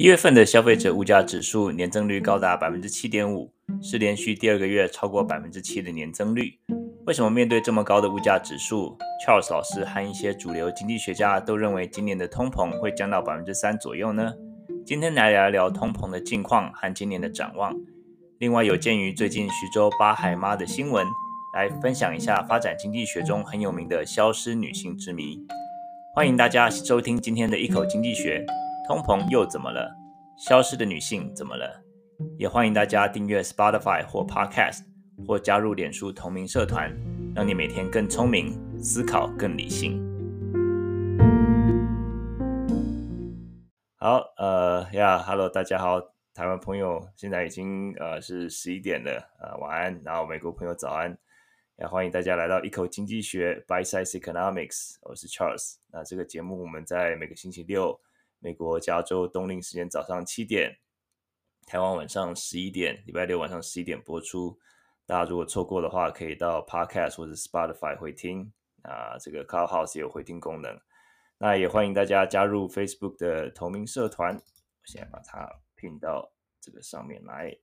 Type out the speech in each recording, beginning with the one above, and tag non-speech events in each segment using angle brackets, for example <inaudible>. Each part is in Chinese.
一月份的消费者物价指数年增率高达百分之七点五，是连续第二个月超过百分之七的年增率。为什么面对这么高的物价指数，Charles 老师和一些主流经济学家都认为今年的通膨会降到百分之三左右呢？今天来聊一聊通膨的近况和今年的展望。另外，有鉴于最近徐州八海妈的新闻，来分享一下发展经济学中很有名的消失女性之谜。欢迎大家收听今天的一口经济学。通膨又怎么了？消失的女性怎么了？也欢迎大家订阅 Spotify 或 Podcast，或加入脸书同名社团，让你每天更聪明，思考更理性。好，呃呀，Hello，大家好，台湾朋友，现在已经呃是十一点了，呃，晚安，然后美国朋友早安，也欢迎大家来到一口经济学 Bite Size Economics，我是 Charles。那这个节目我们在每个星期六。美国加州冬令时间早上七点，台湾晚上十一点，礼拜六晚上十一点播出。大家如果错过的话，可以到 Podcast 或者 Spotify 回听。啊，这个 Clubhouse 也有回听功能。那也欢迎大家加入 Facebook 的同名社团。我现在把它拼到这个上面来。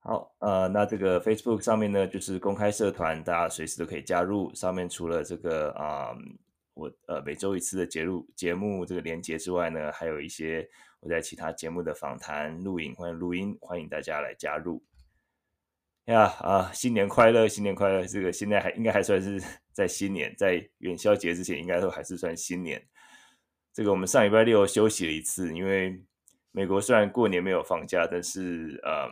好，呃，那这个 Facebook 上面呢，就是公开社团，大家随时都可以加入。上面除了这个啊。我呃每周一次的节录节目这个连结之外呢，还有一些我在其他节目的访谈录影或者录音，欢迎大家来加入。呀啊，新年快乐，新年快乐！这个现在还应该还算是在新年，在元宵节之前，应该都还是算新年。这个我们上礼拜六休息了一次，因为美国虽然过年没有放假，但是嗯，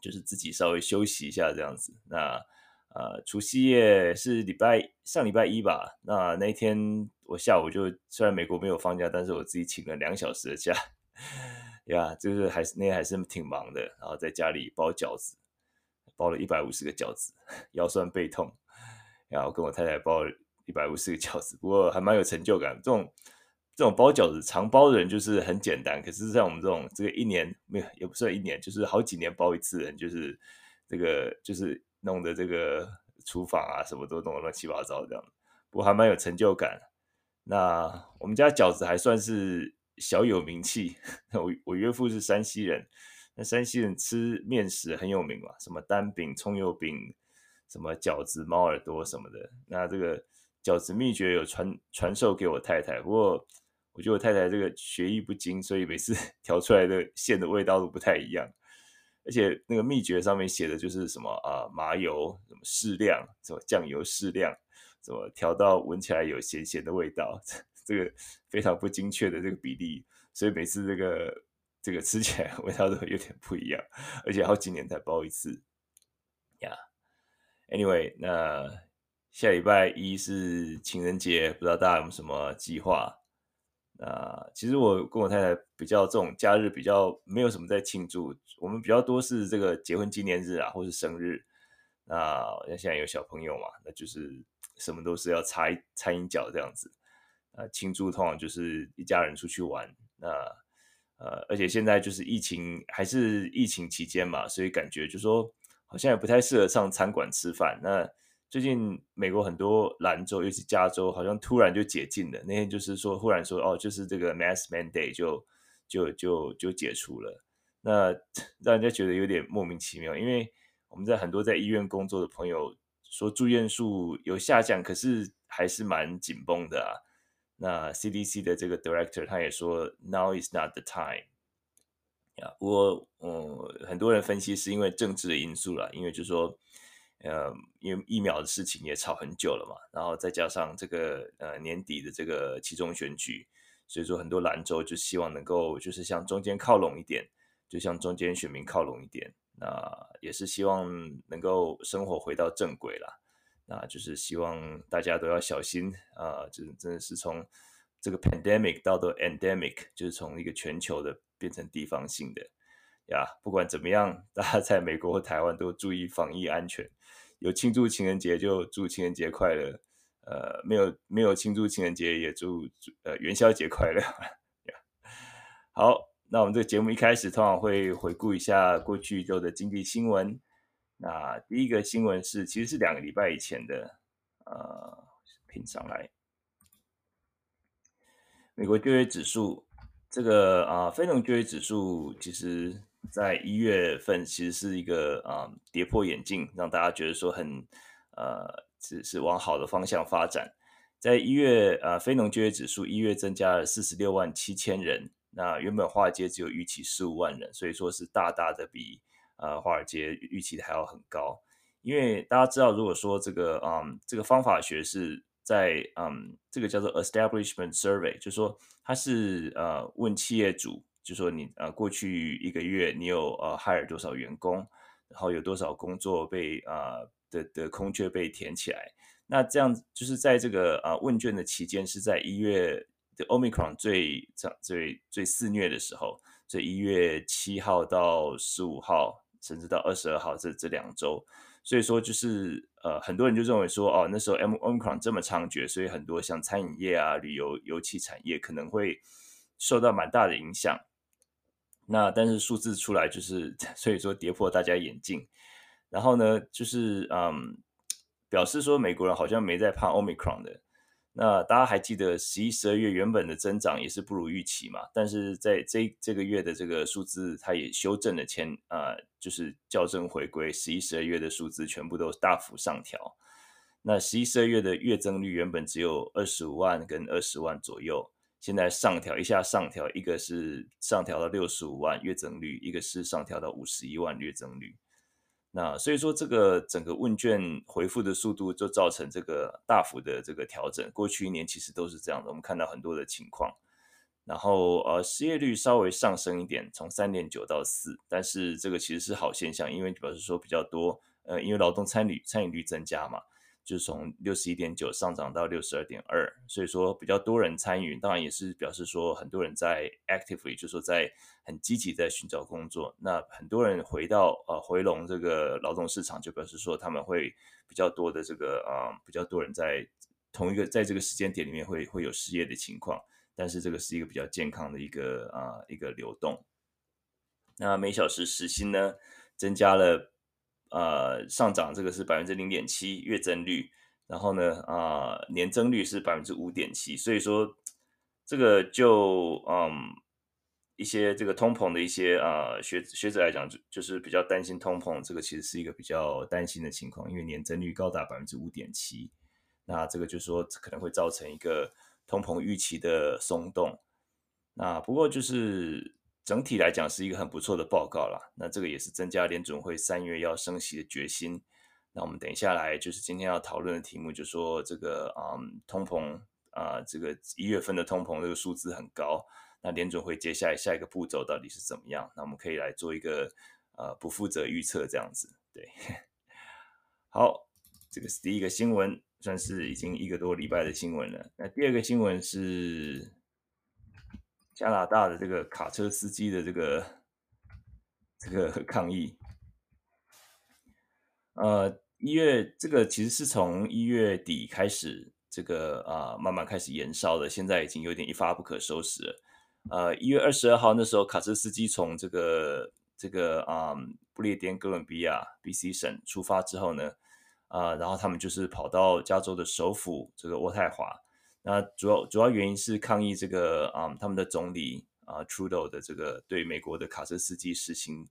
就是自己稍微休息一下这样子。那。呃，除夕夜是礼拜上礼拜一吧？那那天我下午就虽然美国没有放假，但是我自己请了两小时的假，<laughs> 呀，就是还是那天还是挺忙的。然后在家里包饺子，包了一百五十个饺子，<laughs> 腰酸背痛。然后跟我太太包了一百五十个饺子，不过还蛮有成就感。这种这种包饺子常包的人就是很简单，可是像我们这种这个一年没有也不算一年，就是好几年包一次的人，就是这个就是。弄的这个厨房啊，什么都弄得乱七八糟这样，不过还蛮有成就感。那我们家饺子还算是小有名气。<laughs> 我我岳父是山西人，那山西人吃面食很有名嘛，什么单饼、葱油饼，什么饺子、猫耳朵什么的。那这个饺子秘诀有传传授给我太太，不过我觉得我太太这个学艺不精，所以每次 <laughs> 调出来的馅的味道都不太一样。而且那个秘诀上面写的就是什么啊，麻油什么适量，什么酱油适量，什么调到闻起来有咸咸的味道，这个非常不精确的这个比例，所以每次这个这个吃起来 <laughs> 味道都有点不一样，而且好几年才包一次呀。Anyway，那下礼拜一是情人节，不知道大家有没有什么计划？啊，其实我跟我太太比较这种假日比较没有什么在庆祝，我们比较多是这个结婚纪念日啊，或是生日。那现在有小朋友嘛，那就是什么都是要插一插一脚这样子。啊，庆祝通常就是一家人出去玩。那呃，而且现在就是疫情还是疫情期间嘛，所以感觉就是说好像也不太适合上餐馆吃饭。那最近美国很多兰州，尤其加州，好像突然就解禁了。那天就是说，忽然说哦，就是这个 mass mandate 就就就就解除了。那让人家觉得有点莫名其妙，因为我们在很多在医院工作的朋友说住院数有下降，可是还是蛮紧绷的啊。那 CDC 的这个 director 他也说 now is not the time。呀，不过嗯，很多人分析是因为政治的因素啦，因为就是说。呃，因为疫苗的事情也吵很久了嘛，然后再加上这个呃年底的这个期中选举，所以说很多兰州就希望能够就是向中间靠拢一点，就向中间选民靠拢一点，那也是希望能够生活回到正轨啦，那就是希望大家都要小心啊，这、呃、真的是从这个 pandemic 到的 endemic，就是从一个全球的变成地方性的呀，不管怎么样，<laughs> 大家在美国和台湾都注意防疫安全。有庆祝情人节就祝情人节快乐，呃，没有没有庆祝情人节也祝呃元宵节快乐。<laughs> 好，那我们这个节目一开始通常会回顾一下过去一周的经济新闻。那第一个新闻是其实是两个礼拜以前的，呃，拼上来。美国就业指数，这个啊，非农就业指数，其实在一月份其实是一个啊跌破眼镜，让大家觉得说很呃，只是往好的方向发展。在一月啊，非农就业指数一月增加了四十六万七千人，那原本华尔街只有预期十五万人，所以说是大大的比呃华尔街预期的还要很高。因为大家知道，如果说这个嗯这个方法学是在嗯这个叫做 establishment survey，就是说它是呃问企业主，就说你呃过去一个月你有呃 hire 多少员工，然后有多少工作被呃的的空缺被填起来，那这样就是在这个呃问卷的期间是在一月的 Omicron 最最最最肆虐的时候，所以一月七号到十五号，甚至到二十二号这这两周。所以说，就是呃，很多人就认为说，哦，那时候 Omicron 这么猖獗，所以很多像餐饮业啊、旅游、油气产业可能会受到蛮大的影响。那但是数字出来，就是 <laughs> 所以说跌破大家眼镜。然后呢，就是嗯，表示说美国人好像没在怕 Omicron 的。那大家还记得十一、十二月原本的增长也是不如预期嘛？但是在这这个月的这个数字，它也修正了前啊、就是校正回归。十一、十二月的数字全部都大幅上调。那十一、十二月的月增率原本只有二十五万跟二十万左右，现在上调一下，上调一个是上调到六十五万月增率，一个是上调到五十一万月增率。那所以说，这个整个问卷回复的速度就造成这个大幅的这个调整。过去一年其实都是这样的，我们看到很多的情况。然后呃，失业率稍微上升一点，从三点九到四，但是这个其实是好现象，因为表示说比较多，呃，因为劳动参与参与率增加嘛。就从六十一点九上涨到六十二点二，所以说比较多人参与，当然也是表示说很多人在 actively，就是说在很积极在寻找工作。那很多人回到呃回笼这个劳动市场，就表示说他们会比较多的这个啊、呃、比较多人在同一个在这个时间点里面会会有失业的情况，但是这个是一个比较健康的一个啊、一个流动。那每小时时薪呢增加了。呃，上涨这个是百分之零点七月增率，然后呢，啊、年增率是百分之五点七，所以说这个就嗯一些这个通膨的一些啊、学学者来讲，就就是比较担心通膨，这个其实是一个比较担心的情况，因为年增率高达百分之五点七，那这个就说可能会造成一个通膨预期的松动，那不过就是。整体来讲是一个很不错的报告啦，那这个也是增加联准会三月要升息的决心。那我们等一下来就是今天要讨论的题目，就说这个嗯通膨啊、这个一月份的通膨这个数字很高，那联准会接下来下一个步骤到底是怎么样？那我们可以来做一个呃不负责预测这样子。对，<laughs> 好，这个是第一个新闻，算是已经一个多礼拜的新闻了。那第二个新闻是。加拿大的这个卡车司机的这个这个 <laughs> 抗议，呃，一月这个其实是从一月底开始，这个啊、慢慢开始延烧的，现在已经有点一发不可收拾了。呃，一月二十二号那时候，卡车司机从这个这个啊、不列颠哥伦比亚 BC 省出发之后呢，啊、然后他们就是跑到加州的首府这个渥太华。那主要主要原因是抗议这个啊、他们的总理啊，Trudeau 的这个对美国的卡车司机实行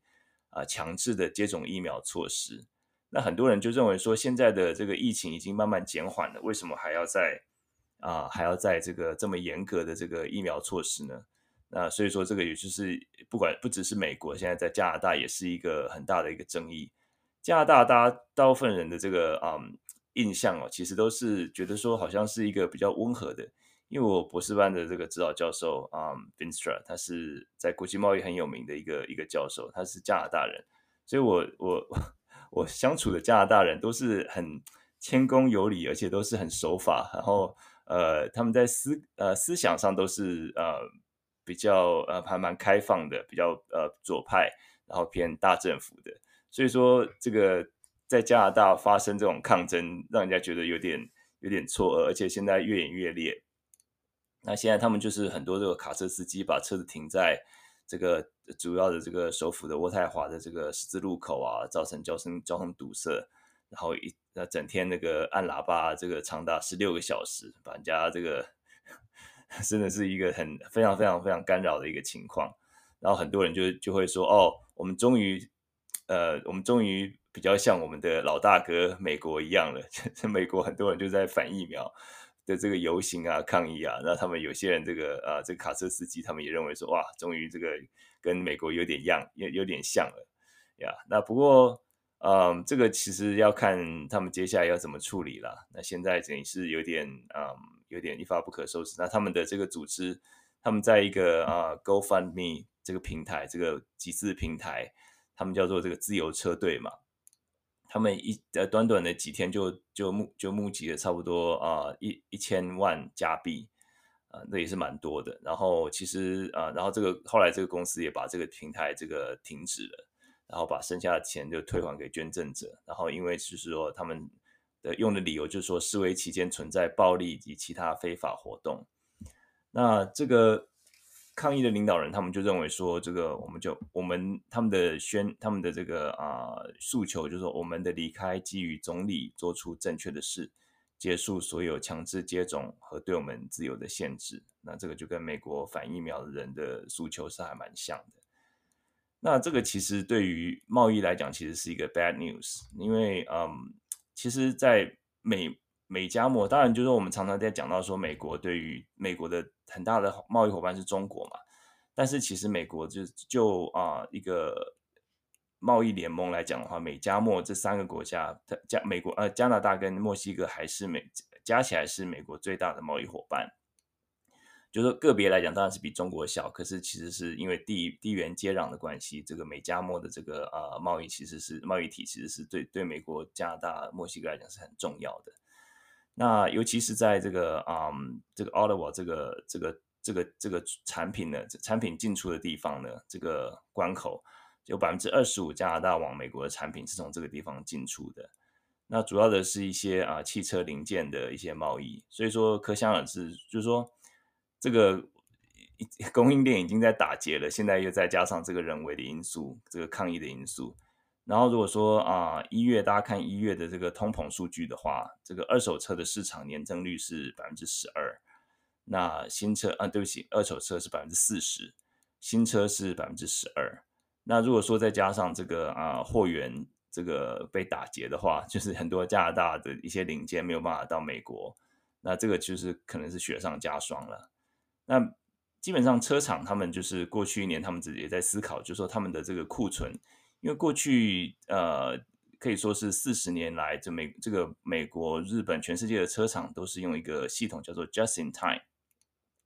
啊强制的接种疫苗措施。那很多人就认为说，现在的这个疫情已经慢慢减缓了，为什么还要在啊还要在这个这么严格的这个疫苗措施呢？那所以说，这个也就是不管不只是美国，现在在加拿大也是一个很大的一个争议。加拿大大家大部分人的这个啊。印象哦，其实都是觉得说好像是一个比较温和的，因为我博士班的这个指导教授啊 Vinstra 他是在国际贸易很有名的一个一个教授，他是加拿大人，所以我我我相处的加拿大人都是很谦恭有礼，而且都是很守法，然后呃他们在思呃思想上都是呃比较呃还蛮开放的，比较呃左派，然后偏大政府的，所以说这个。在加拿大发生这种抗争，让人家觉得有点有点错愕，而且现在越演越烈。那现在他们就是很多这个卡车司机把车子停在这个主要的这个首府的渥太华的这个十字路口啊，造成交通交通堵塞，然后一那整天那个按喇叭，这个长达十六个小时，把人家这个 <laughs> 真的是一个很非常非常非常干扰的一个情况。然后很多人就就会说，哦，我们终于，呃，我们终于比较像我们的老大哥美国一样了。<laughs> 美国很多人就在反疫苗的这个游行啊、抗议啊，那他们有些人这个啊，这个卡车司机他们也认为说，哇，终于这个跟美国有点样，有有点像了呀。那不过，嗯，这个其实要看他们接下来要怎么处理了。那现在等于是有点，嗯，有点一发不可收拾。那他们的这个组织，他们在一个啊，GoFundMe。这个平台，这个集资平台，他们叫做这个自由车队嘛。他们一呃短短的几天就就募就募集了差不多啊、一一千万加币啊、那也是蛮多的。然后其实啊、然后这个后来这个公司也把这个平台这个停止了，然后把剩下的钱就退还给捐赠者。然后因为就是说他们的用的理由就是说示威期间存在暴力以及其他非法活动。那这个。抗议的领导人，他们就认为说，这个我们就我们他们的宣他们的这个啊、呃、诉求，就是说我们的离开基于总理做出正确的事，结束所有强制接种和对我们自由的限制。那这个就跟美国反疫苗的人的诉求是还蛮像的。那这个其实对于贸易来讲，其实是一个 bad news，因为嗯，其实，在美。美加墨，当然就是我们常常在讲到说，美国对于美国的很大的贸易伙伴是中国嘛，但是其实美国就就啊、一个贸易联盟来讲的话，美加墨这三个国家，加美国呃加拿大跟墨西哥还是美加起来是美国最大的贸易伙伴，就是说个别来讲当然是比中国小，可是其实是因为地地缘接壤的关系，这个美加墨的这个呃贸易其实是贸易体其实是对对美国加拿大墨西哥来讲是很重要的。那尤其是在这个嗯，这个 Ottawa 这个这个这个这个产品呢，产品进出的地方呢，这个关口有百分之二十五加拿大往美国的产品是从这个地方进出的。那主要的是一些啊汽车零件的一些贸易，所以说可想而知，就是说这个 <laughs> 供应链已经在打结了，现在又再加上这个人为的因素，这个抗议的因素。然后如果说啊，一月大家看一月的这个通膨数据的话，这个二手车的市场年增率是百分之十二，那新车啊，对不起，二手车是百分之四十，新车是百分之十二。那如果说再加上这个啊货源这个被打劫的话，<laughs> 就是很多加拿大的一些零件没有办法到美国，那这个就是可能是雪上加霜了。那基本上车厂他们就是过去一年他们自己也在思考，就是说他们的这个库存。因为过去呃可以说是四十年来，这美这个美国、日本、全世界的车厂都是用一个系统叫做 Just in Time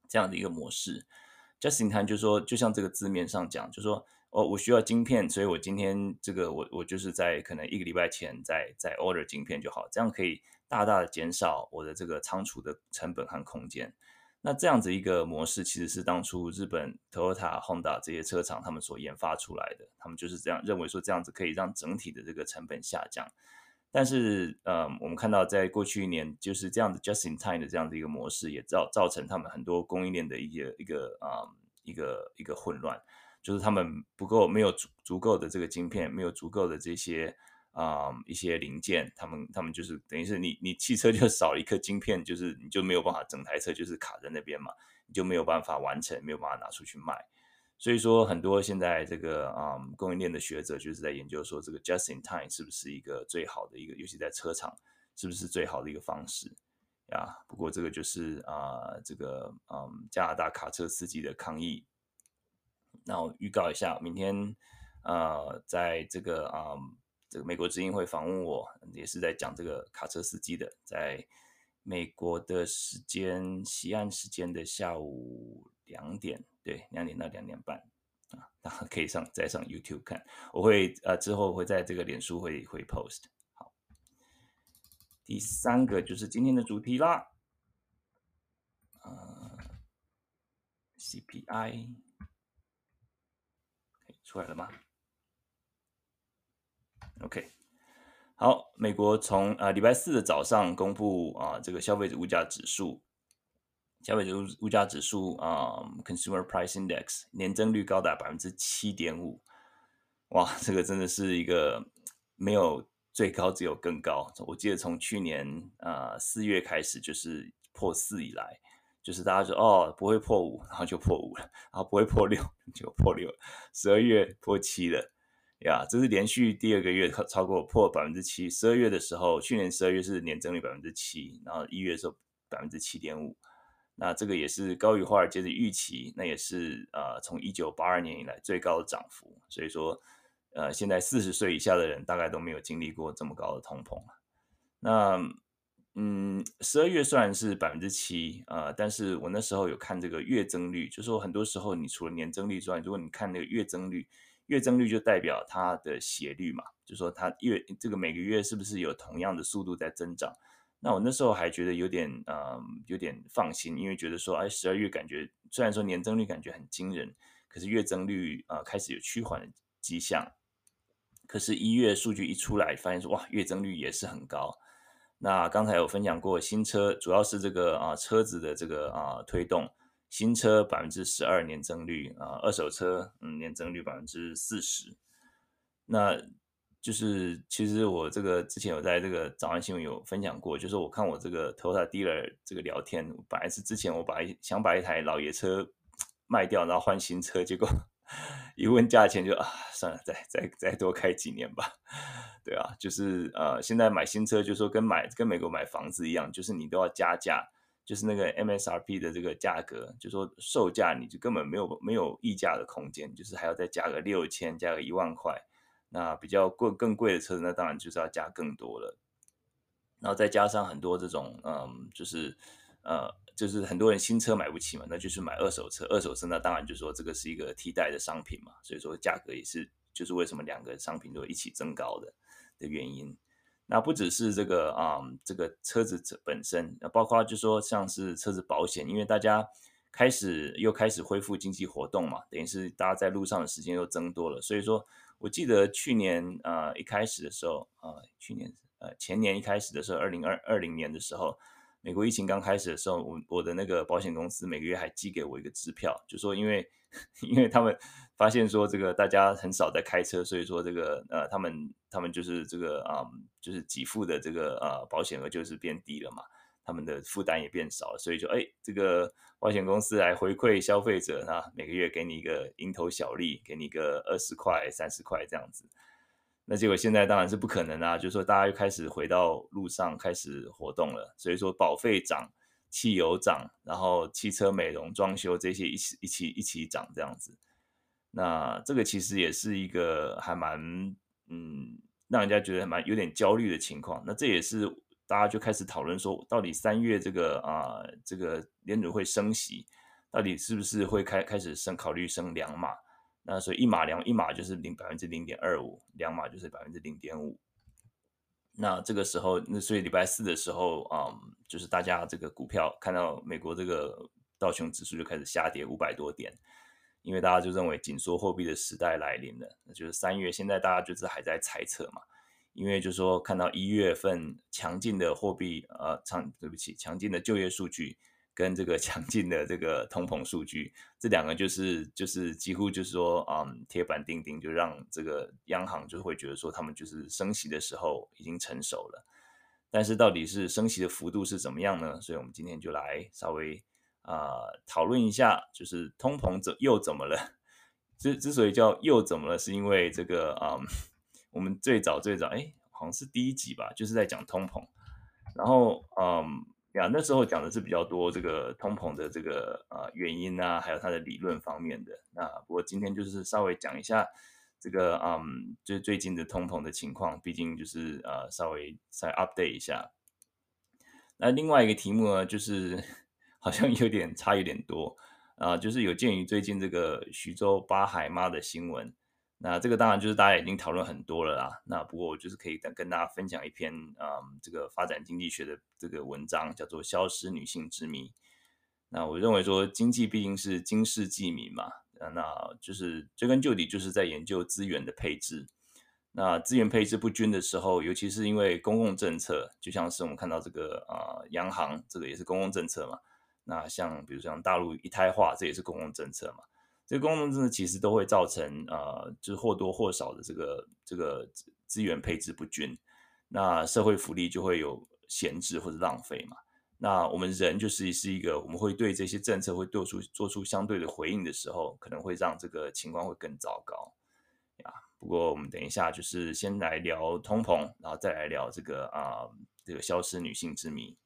这样的一个模式。Just in Time 就是说，就像这个字面上讲，就是说哦，我需要晶片，所以我今天这个我我就是在可能一个礼拜前再再 order 晶片就好，这样可以大大的减少我的这个仓储的成本和空间。那这样子一个模式，其实是当初日本 Toyota、Honda 这些车厂他们所研发出来的。他们就是这样认为说，这样子可以让整体的这个成本下降。但是，呃，我们看到在过去一年，就是这样子 just in time 的这样的一个模式，也造造成他们很多供应链的一个一个啊、一个一个混乱，就是他们不够没有足足够的这个晶片，没有足够的这些。啊、嗯，一些零件，他们他们就是等于是你你汽车就少了一颗晶片，就是你就没有办法整台车就是卡在那边嘛，你就没有办法完成，没有办法拿出去卖。所以说，很多现在这个啊、嗯、供应链的学者就是在研究说，这个 just in time 是不是一个最好的一个，尤其在车厂是不是最好的一个方式呀？不过这个就是啊这个嗯加拿大卡车司机的抗议。那我预告一下，明天啊在这个啊。嗯这个美国之音会访问我，也是在讲这个卡车司机的，在美国的时间西岸时间的下午两点，对，两点到两点半啊，然后可以上再上 YouTube 看，我会呃之后会在这个脸书会会 post。好，第三个就是今天的主题啦，呃，CPI，出来了吗？？OK，好，美国从啊礼拜四的早上公布啊这个消费者物价指数，消费者物价指数啊 Consumer Price Index 年增率高达百分之七点五，哇，<laughs> 这个真的是一个没有最高，只有更高。我记得从去年啊四月开始就是破四以来，就是大家说哦不会破五，然后就破五了，然后不会破六就破六，十二月破七了，呀，这是连续第二个月超超过破百分之七。十二月的时候，去年十二月是年增率百分之七，然后一月的时候百分之七点五，那这个也是高于华尔街的预期，那也是呃从一九八二年以来最高的涨幅。所以说，呃，现在四十岁以下的人大概都没有经历过这么高的通膨。那嗯，十二月虽然是百分之七啊，但是我那时候有看这个月增率，就是说很多时候你除了年增率之外，如果你看那个月增率，月增率就代表它的斜率嘛，就说它月这个每个月是不是有同样的速度在增长？那我那时候还觉得有点嗯，有点放心，因为觉得说哎，十二月感觉虽然说年增率感觉很惊人，可是月增率啊开始有趋缓的迹象，可是一月数据一出来，发现说哇，月增率也是很高。那刚才有分享过，新车主要是这个啊车子的这个啊推动，新车百分之十二年增率啊，二手车嗯年增率百分之四十。那就是其实我这个之前有在这个早安新闻有分享过，就是我看我这个 Toyota dealer 这个聊天，本来是之前我把一想把一台老爷车卖掉，然后换新车，结果 <laughs> 一问价钱就啊算了，再再再多开几年吧。对啊，就是呃，现在买新车，就说跟买跟美国买房子一样，就是你都要加价，就是那个 MSRP 的这个价格，就说售价你就根本没有没有议价的空间，就是还要再加个六千，加个一万块。那比较贵更贵的车子，那当然就是要加更多了。然后再加上很多这种嗯，就是呃，就是很多人新车买不起嘛，那就是买二手车。二手车那当然就说这个是一个替代的商品嘛，所以说价格也是就是为什么两个商品都一起增高的。的原因，那不只是这个啊、这个车子本身，包括就说像是车子保险，因为大家开始又开始恢复经济活动嘛，等于是大家在路上的时间又增多了，所以说我记得去年啊、一开始的时候啊、去年呃前年一开始的时候，二零二二零年的时候，美国疫情刚开始的时候，我我的那个保险公司每个月还寄给我一个支票，就说因为 <laughs> 因为他们。发现说这个大家很少在开车，所以说这个呃他们他们就是这个啊、就是给付的这个呃保险额就是变低了嘛，他们的负担也变少了，所以说哎这个保险公司来回馈消费者啊，每个月给你一个蝇头小利，给你个二十块三十块这样子。那结果现在当然是不可能啊，就是说大家又开始回到路上开始活动了，所以说保费涨，汽油涨，然后汽车美容装修这些一起一起一起涨这样子。那这个其实也是一个还蛮嗯，让人家觉得蛮有点焦虑的情况。那这也是大家就开始讨论说，到底三月这个啊、这个联储会升息，到底是不是会开开始升考虑升两码？那所以一码两一码就是零百分之零点二五，两码就是百分之零点五。那这个时候，那所以礼拜四的时候啊、嗯，就是大家这个股票看到美国这个道琼指数就开始下跌五百多点。因为大家就认为紧缩货币的时代来临了，那就是三月。现在大家就是还在猜测嘛，因为就是说看到一月份强劲的货币，呃，强对不起，强劲的就业数据跟这个强劲的这个通膨数据，这两个就是就是几乎就是说，嗯，铁板钉钉，就让这个央行就会觉得说他们就是升息的时候已经成熟了。但是到底是升息的幅度是怎么样呢？所以我们今天就来稍微。啊、讨论一下，就是通膨怎又怎么了？<laughs> 之之所以叫又怎么了，是因为这个啊、我们最早最早，哎，好像是第一集吧，就是在讲通膨。然后，嗯，呀，那时候讲的是比较多这个通膨的这个啊、呃、原因啊，还有它的理论方面的。那不过今天就是稍微讲一下这个嗯，最最近的通膨的情况，毕竟就是呃，稍微再 update 一下。那另外一个题目呢，就是。<laughs> 好像有点差有点多啊，就是有鉴于最近这个徐州八海妈的新闻，那这个当然就是大家已经讨论很多了啦。那不过我就是可以跟跟大家分享一篇、嗯，这个发展经济学的这个文章，叫做《消失女性之谜》。那我认为说，经济毕竟是经世济民嘛，那就是追根究底，就是在研究资源的配置。那资源配置不均的时候，尤其是因为公共政策，就像是我们看到这个啊，央行这个也是公共政策嘛。那像比如像大陆一胎化，这也是公共政策嘛。这个公共政策其实都会造成呃，就是或多或少的这个这个资源配置不均，那社会福利就会有闲置或者浪费嘛。那我们人就是是一个，我们会对这些政策会做出做出相对的回应的时候，可能会让这个情况会更糟糕呀。不过我们等一下就是先来聊通膨，然后再来聊这个啊这个消失女性之谜。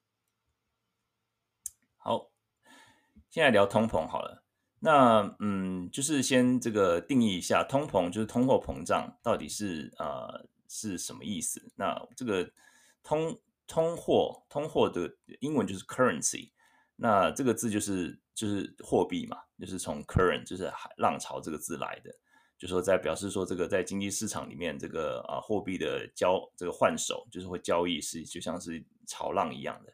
好，先来聊通膨好了。那嗯，就是先这个定义一下通膨，就是通货膨胀到底是呃是什么意思？那这个通通货，通货的英文就是 currency，那这个字就是就是货币嘛，就是从 current 就是浪潮这个字来的，就说在表示说这个在经济市场里面这个啊货币的交这个换手，就是会交易是就像是潮浪一样的。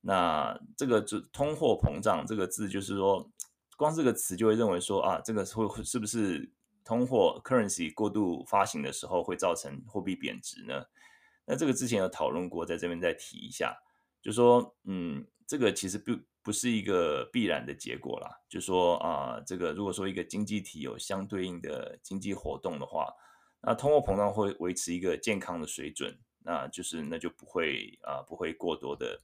那这个就通货膨胀这个字就是说，光这个词就会认为说啊，这个会是不是通货 currency 过度发行的时候会造成货币贬值呢？那这个之前有讨论过，在这边再提一下，就说，嗯，这个其实不不是一个必然的结果啦。就说啊，这个如果说一个经济体有相对应的经济活动的话，那通货膨胀会维持一个健康的水准，那就是那就不会啊，不会过多的，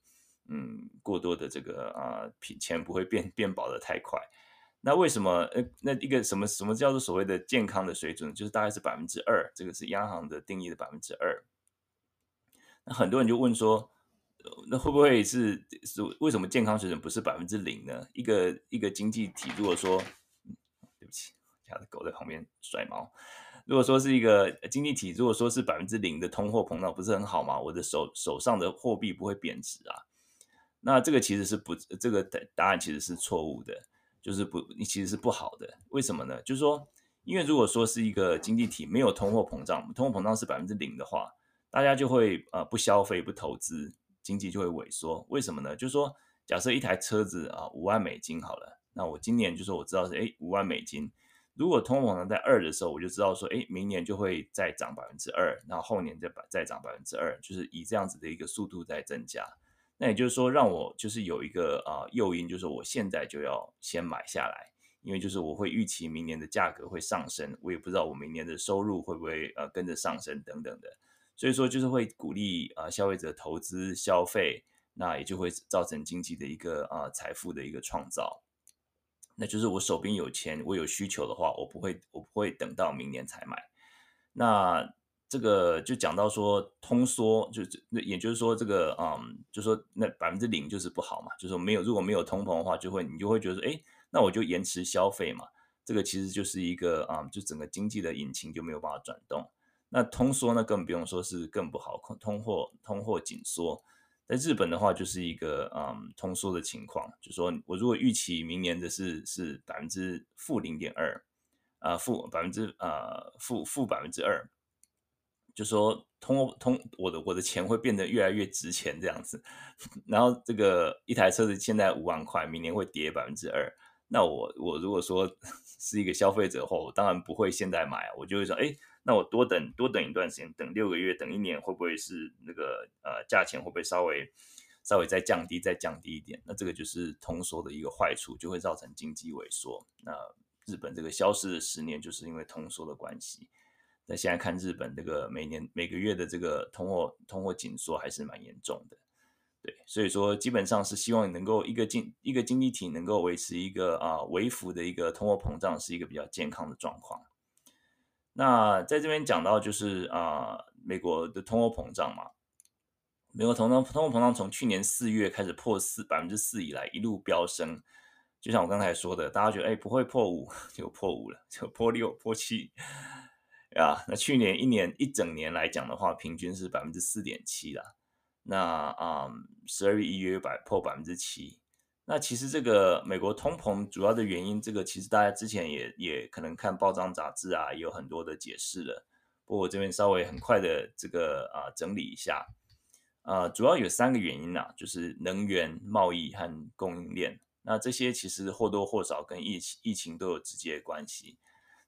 嗯，过多的这个啊，钱不会变变薄的太快。那为什么呃，那一个什么什么叫做所谓的健康的水准，就是大概是百分之二，这个是央行的定义的百分之二。那很多人就问说，那会不会是是为什么健康水准不是百分之零呢？一个一个经济体，如果说，对不起，家的狗在旁边甩毛。如果说是一个经济体，如果说是百分之零的通货膨胀，不是很好吗？我的手手上的货币不会贬值啊？那这个其实是不，这个答案其实是错误的，就是不，你其实是不好的。为什么呢？就是说，因为如果说是一个经济体没有通货膨胀，通货膨胀是百分之零的话。大家就会呃不消费不投资，经济就会萎缩。为什么呢？就是说，假设一台车子啊五万美金好了，那我今年就说我知道是哎五万美金。如果通货膨胀在二的时候，我就知道说哎明年就会再涨百分之二，然后后年再百再涨百分之二，就是以这样子的一个速度在增加。那也就是说，让我就是有一个啊诱因，就是我现在就要先买下来，因为就是我会预期明年的价格会上升，我也不知道我明年的收入会不会呃跟着上升等等的。所以说，就是会鼓励啊消费者投资消费，那也就会造成经济的一个啊财富的一个创造。那就是我手边有钱，我有需求的话，我不会我不会等到明年才买。那这个就讲到说通缩，就那也就是说这个嗯，就说那百分之零就是不好嘛，就是说没有如果没有通膨的话，就会你就会觉得说，哎，那我就延迟消费嘛。这个其实就是一个啊，就整个经济的引擎就没有办法转动。那通缩呢，更不用说是更不好，通货通货紧缩，在日本的话就是一个嗯通缩的情况，就说我如果预期明年的是是百分之负零点二，啊负百分之啊负负百分之二，就说通通我的我的钱会变得越来越值钱这样子，<laughs> 然后这个一台车子现在五万块，明年会跌百分之二，那我我如果说 <laughs> 是一个消费者的话，我当然不会现在买，我就会说哎。那我多等多等一段时间，等六个月，等一年，会不会是那个呃价钱会不会稍微稍微再降低，再降低一点？那这个就是通缩的一个坏处，就会造成经济萎缩。那日本这个消失的十年，就是因为通缩的关系。那现在看日本这个每年每个月的这个通货通货紧缩还是蛮严重的。对，所以说基本上是希望能够一个经一个经济体能够维持一个啊微幅的一个通货膨胀，是一个比较健康的状况。那在这边讲到就是啊、美国的通货膨胀嘛，美国通胀通货膨胀从去年四月开始破四百分之四以来一路飙升，就像我刚才说的，大家觉得哎不会破五，<laughs> 就破五了，就破六破七，啊，那去年一年一整年来讲的话，平均是百分之四点七啦，那啊十二月一月百破百分之七。那其实这个美国通膨主要的原因，这个其实大家之前也也可能看报章杂志啊，也有很多的解释了。不过我这边稍微很快的这个啊整理一下，啊主要有三个原因啊，就是能源、贸易和供应链。那这些其实或多或少跟疫情疫情都有直接关系。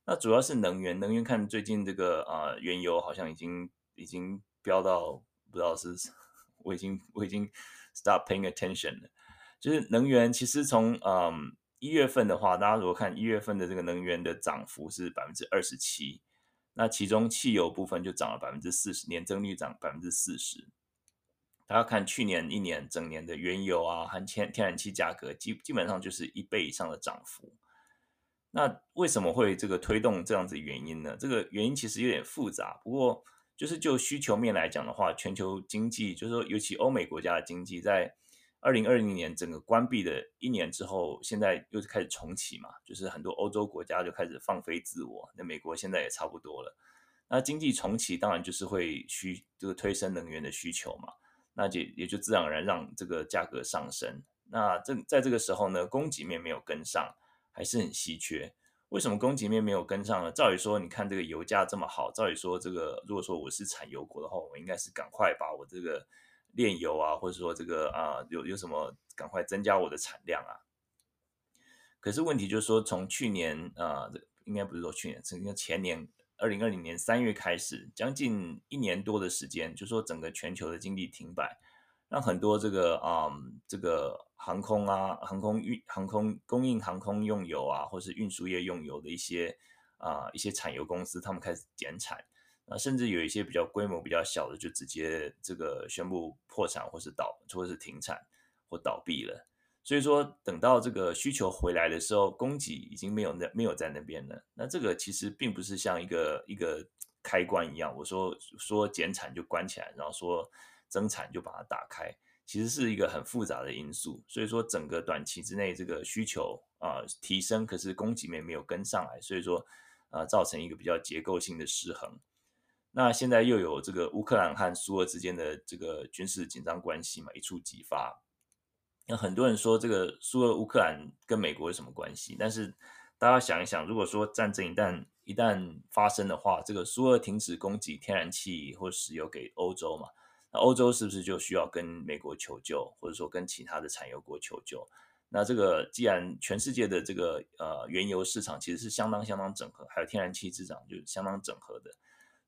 那主要是能源，能源看最近这个啊原油好像已经已经飙到不知道是，<laughs> 我已经我已经 stop paying attention 了。就是能源，其实从嗯一月份的话，大家如果看一月份的这个能源的涨幅是百分之二十七，那其中汽油部分就涨了百分之四十，年增率涨百分之四十。大家看去年一年整年的原油啊含天天然气价格基基本上就是一倍以上的涨幅。那为什么会这个推动这样子原因呢？这个原因其实有点复杂，不过就是就需求面来讲的话，全球经济就是说尤其欧美国家的经济在二零二零年整个关闭的一年之后，现在又是开始重启嘛，就是很多欧洲国家就开始放飞自我，那美国现在也差不多了。那经济重启当然就是会需这个推升能源的需求嘛。那就也就自然而然让这个价格上升。那这在这个时候呢，供给面没有跟上，还是很稀缺。为什么供给面没有跟上呢？照理说，你看这个油价这么好，照理说这个如果说我是产油国的话，我应该是赶快把我这个炼油啊，或者说这个啊有有什么赶快增加我的产量啊。可是问题就是说，从去年啊，这应该不是说去年，是应该前年。二零二零年三月开始，将近一年多的时间，就说整个全球的经济停摆，让很多这个啊、这个航空啊，航空运航空供应航空用油啊，或是运输业用油的一些啊一些产油公司，他们开始减产，啊，甚至有一些比较规模比较小的，就直接这个宣布破产或是倒，或是停产或倒闭了。所以说，等到这个需求回来的时候，供给已经没有那没有在那边了。那这个其实并不是像一个一个开关一样，我说说减产就关起来，然后说增产就把它打开，其实是一个很复杂的因素。所以说，整个短期之内这个需求啊、提升，可是供给面没有跟上来，所以说啊、造成一个比较结构性的失衡。那现在又有这个乌克兰和苏俄之间的这个军事紧张关系嘛，一触即发。那很多人说这个苏俄乌克兰跟美国有什么关系？但是大家想一想，如果说战争一旦一旦发生的话，这个苏俄停止供给天然气或石油给欧洲嘛，欧洲是不是就需要跟美国求救，或者说跟其他的产油国求救？那这个既然全世界的这个呃原油市场其实是相当相当整合，还有天然气市场就是相当整合的。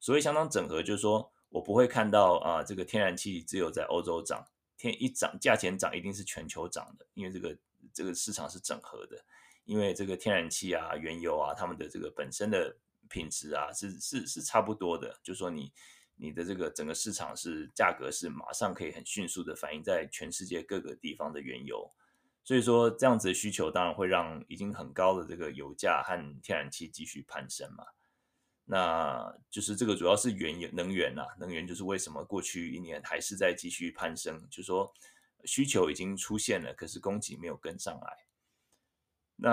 所谓相当整合，就是说我不会看到啊、这个天然气只有在欧洲涨。天一涨，价钱涨一定是全球涨的，因为这个这个市场是整合的，因为这个天然气啊、原油啊，它们的这个本身的品质啊是是是差不多的，就是说你你的这个整个市场是价格是马上可以很迅速的反映在全世界各个地方的原油，所以说这样子的需求当然会让已经很高的这个油价和天然气继续攀升嘛。那就是这个主要是原油能源啊，能源就是为什么过去一年还是在继续攀升，就是说需求已经出现了，可是供给没有跟上来。那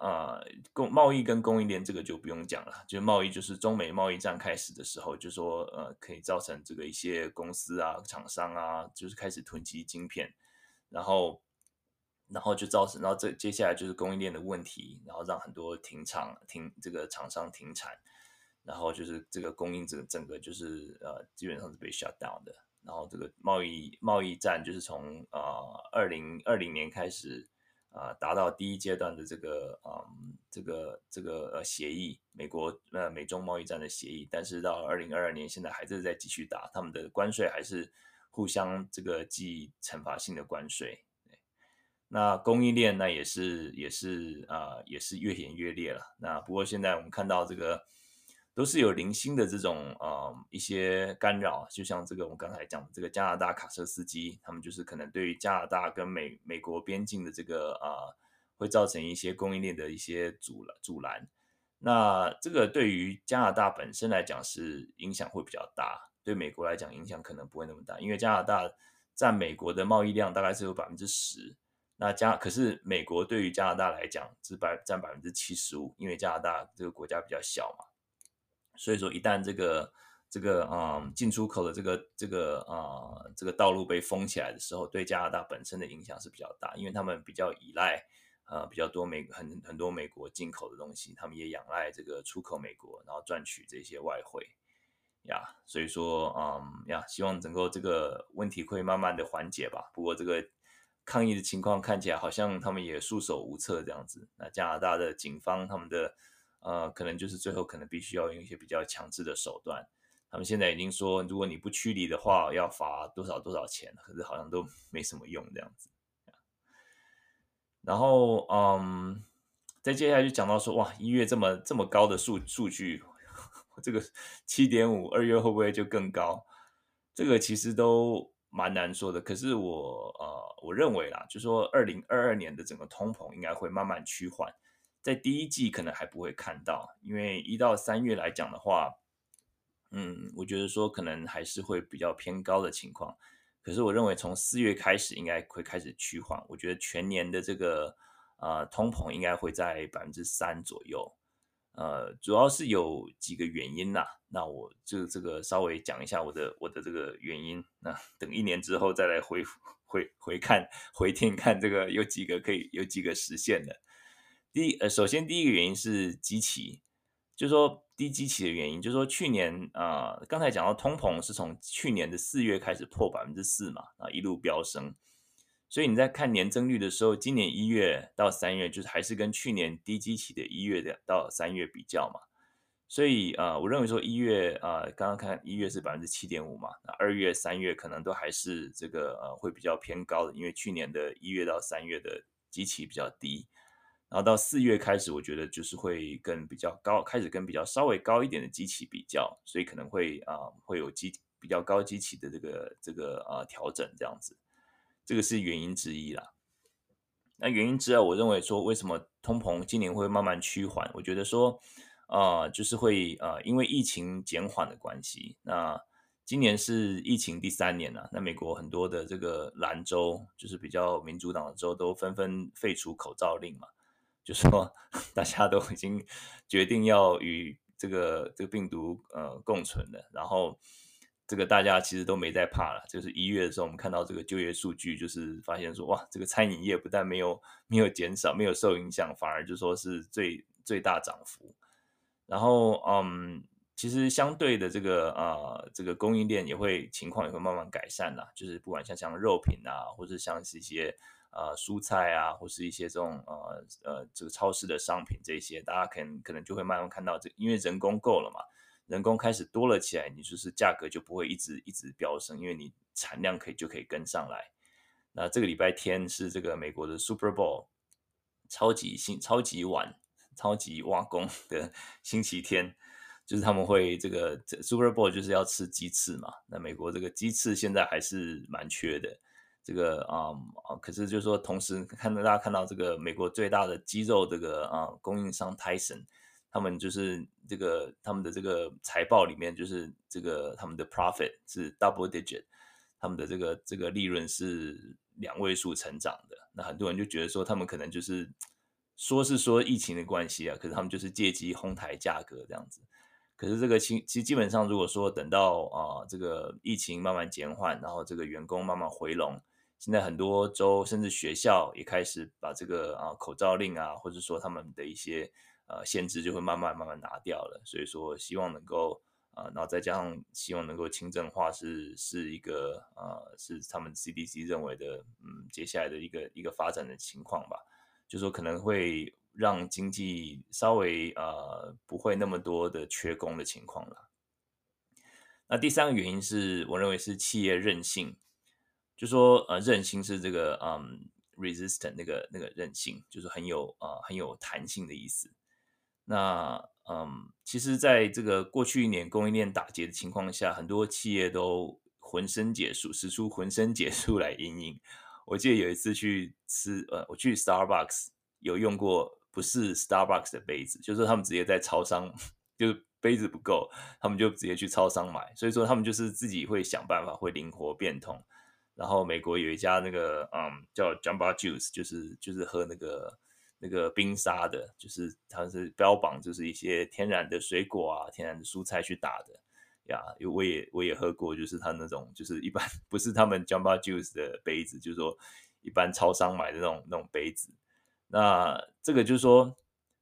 啊，供贸易跟供应链这个就不用讲了，就贸易就是中美贸易战开始的时候，就说呃可以造成这个一些公司啊、厂商啊，就是开始囤积晶片，然后然后就造成，然后这接下来就是供应链的问题，然后让很多停厂停这个厂商停产。然后就是这个供应整整个就是呃基本上是被 shut down 的，然后这个贸易贸易战就是从呃二零二零年开始啊、达到第一阶段的这个嗯、这个这个呃协议，美国呃美中贸易战的协议，但是到二零二二年现在还是在继续打，他们的关税还是互相这个记惩罚性的关税。那供应链那也是也是啊、也是越演越烈了。那不过现在我们看到这个。都是有零星的这种呃一些干扰，就像这个我们刚才讲的这个加拿大卡车司机，他们就是可能对于加拿大跟美美国边境的这个啊、会造成一些供应链的一些阻阻拦。那这个对于加拿大本身来讲是影响会比较大，对美国来讲影响可能不会那么大，因为加拿大占美国的贸易量大概是有百分之十，那加可是美国对于加拿大来讲是百占百分之七十五，因为加拿大这个国家比较小嘛。所以说，一旦这个这个啊、嗯、进出口的这个这个啊、这个道路被封起来的时候，对加拿大本身的影响是比较大，因为他们比较依赖呃比较多美很很多美国进口的东西，他们也仰赖这个出口美国，然后赚取这些外汇呀。所以说，嗯呀，希望能够这个问题会慢慢的缓解吧。不过这个抗议的情况看起来好像他们也束手无策这样子。那加拿大的警方他们的。呃，可能就是最后可能必须要用一些比较强制的手段。他们现在已经说，如果你不驱离的话，要罚多少多少钱，可是好像都没什么用这样子。然后，嗯，再接下来就讲到说，哇，一月这么这么高的数数据，这个七点五，二月会不会就更高？这个其实都蛮难说的。可是我呃，我认为啦，就说二零二二年的整个通膨应该会慢慢趋缓，在第一季可能还不会看到，因为一到三月来讲的话，嗯，我觉得说可能还是会比较偏高的情况。可是我认为从四月开始应该会开始趋缓，我觉得全年的这个呃通膨应该会在百分之三左右。呃，主要是有几个原因呐，那我就这个稍微讲一下我的我的这个原因。那 <laughs> 等一年之后再来回回回看回听看这个有几个可以有几个实现的。第一呃，首先第一个原因是基期，就是说低基期的原因，就是说去年啊，刚才讲到通膨是从去年的四月开始破百分之四嘛，啊一路飙升。所以你在看年增率的时候，今年一月到三月就是还是跟去年低基期的一月的到三月比较嘛。所以啊、我认为说一月啊、刚刚看一月是百分之七点五嘛，那二月、三月可能都还是这个呃会比较偏高的，因为去年的一月到三月的基期比较低，然后到四月开始，我觉得就是会跟比较高，开始跟比较稍微高一点的机器比较，所以可能会啊、会有机比较高机器的这个这个啊、调整这样子。这个是原因之一啦。那原因之二，我认为说，为什么通膨今年会慢慢趋缓？我觉得说，啊、就是会啊、因为疫情减缓的关系。那今年是疫情第三年了，那美国很多的这个蓝州，就是比较民主党的州，都纷纷废除口罩令嘛，就说 <laughs> 大家都已经决定要与这个这个病毒呃共存了，然后。这个大家其实都没在怕了，就是一月的时候，我们看到这个就业数据，就是发现说，哇，这个餐饮业不但没有没有减少，没有受影响，反而就说是最最大涨幅。然后，嗯，其实相对的这个啊、呃，这个供应链也会情况也会慢慢改善啦，就是不管像像肉品啊，或者像是一些、呃、蔬菜啊，或是一些这种呃呃这个超市的商品这些，大家可能可能就会慢慢看到这，因为人工够了嘛。人工开始多了起来，你就是价格就不会一直一直飙升，因为你产量可以就可以跟上来。那这个礼拜天是这个美国的 Super Bowl，超级星超级晚超级挖工的 <laughs> 星期天，就是他们会这个 Super Bowl 就是要吃鸡翅嘛。那美国这个鸡翅现在还是蛮缺的，这个啊啊、可是就是说同时看到大家看到这个美国最大的鸡肉这个啊、供应商 Tyson。他们就是这个，他们的这个财报里面就是这个，他们的 profit 是 double digit，他们的这个这个利润是两位数成长的。那很多人就觉得说，他们可能就是说是说疫情的关系啊，可是他们就是借机哄抬价格这样子。可是这个其其实基本上，如果说等到啊这个疫情慢慢减缓，然后这个员工慢慢回笼，现在很多州甚至学校也开始把这个啊口罩令啊，或者说他们的一些。呃，限制就会慢慢慢慢拿掉了，所以说希望能够啊、然后再加上希望能够轻症化是是一个呃，是他们 CDC 认为的，嗯，接下来的一个一个发展的情况吧，就说可能会让经济稍微呃不会那么多的缺工的情况了。那第三个原因是我认为是企业韧性，就说呃韧性是这个嗯 resistant 那个那个韧性，就是很有啊、很有弹性的意思。那嗯，其实，在这个过去一年供应链打结的情况下，很多企业都浑身解数，使出浑身解数来因应。我记得有一次去吃，呃，我去 Starbucks 有用过不是 Starbucks 的杯子，就是他们直接在超商，就是杯子不够，他们就直接去超商买。所以说，他们就是自己会想办法，会灵活变通。然后美国有一家那个嗯叫 Jamba Juice，就是就是喝那个。那个冰沙的，就是它是标榜就是一些天然的水果啊、天然的蔬菜去打的呀。因为我也我也喝过，就是它那种就是一般 <laughs> 不是他们 Jamba Juice 的杯子，就是说一般超商买的那种那种杯子。那这个就是说，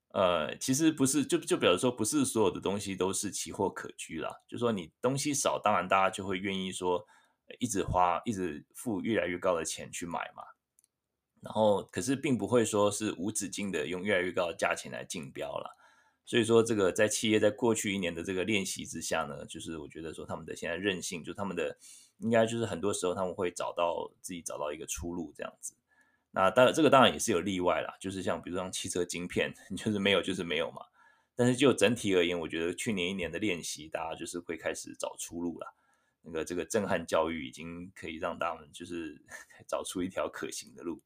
呃，其实不是就就表示说，不是所有的东西都是奇货可居啦。就说你东西少，当然大家就会愿意说一直花、一直付越来越高的钱去买嘛。然后，可是并不会说是无止境的用越来越高的价钱来竞标了。所以说，这个在企业在过去一年的这个练习之下呢，就是我觉得说他们的现在韧性，就他们的应该就是很多时候他们会找到自己找到一个出路这样子。那当然，这个当然也是有例外啦，就是像比如说像汽车晶片，<laughs> 就是没有就是没有嘛。但是就整体而言，我觉得去年一年的练习，大家就是会开始找出路了。那个这个震撼教育已经可以让他们就是 <laughs> 找出一条可行的路。